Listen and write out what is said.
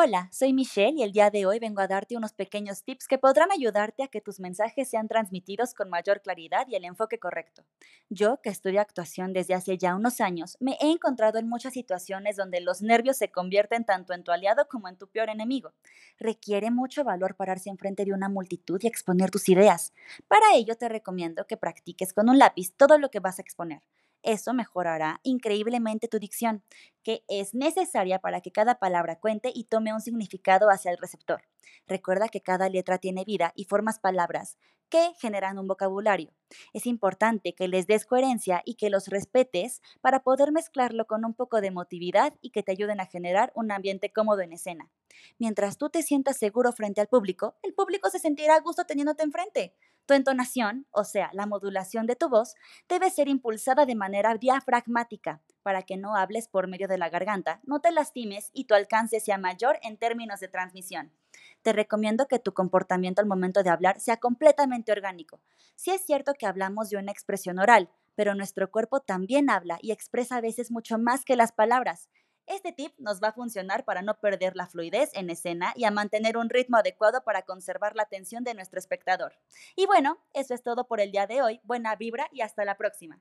Hola, soy Michelle y el día de hoy vengo a darte unos pequeños tips que podrán ayudarte a que tus mensajes sean transmitidos con mayor claridad y el enfoque correcto. Yo, que estudio actuación desde hace ya unos años, me he encontrado en muchas situaciones donde los nervios se convierten tanto en tu aliado como en tu peor enemigo. Requiere mucho valor pararse enfrente de una multitud y exponer tus ideas. Para ello te recomiendo que practiques con un lápiz todo lo que vas a exponer. Eso mejorará increíblemente tu dicción, que es necesaria para que cada palabra cuente y tome un significado hacia el receptor. Recuerda que cada letra tiene vida y formas palabras que generan un vocabulario. Es importante que les des coherencia y que los respetes para poder mezclarlo con un poco de emotividad y que te ayuden a generar un ambiente cómodo en escena. Mientras tú te sientas seguro frente al público, el público se sentirá a gusto teniéndote enfrente. Tu entonación, o sea, la modulación de tu voz, debe ser impulsada de manera diafragmática para que no hables por medio de la garganta, no te lastimes y tu alcance sea mayor en términos de transmisión. Te recomiendo que tu comportamiento al momento de hablar sea completamente orgánico. Sí es cierto que hablamos de una expresión oral, pero nuestro cuerpo también habla y expresa a veces mucho más que las palabras. Este tip nos va a funcionar para no perder la fluidez en escena y a mantener un ritmo adecuado para conservar la atención de nuestro espectador. Y bueno, eso es todo por el día de hoy. Buena vibra y hasta la próxima.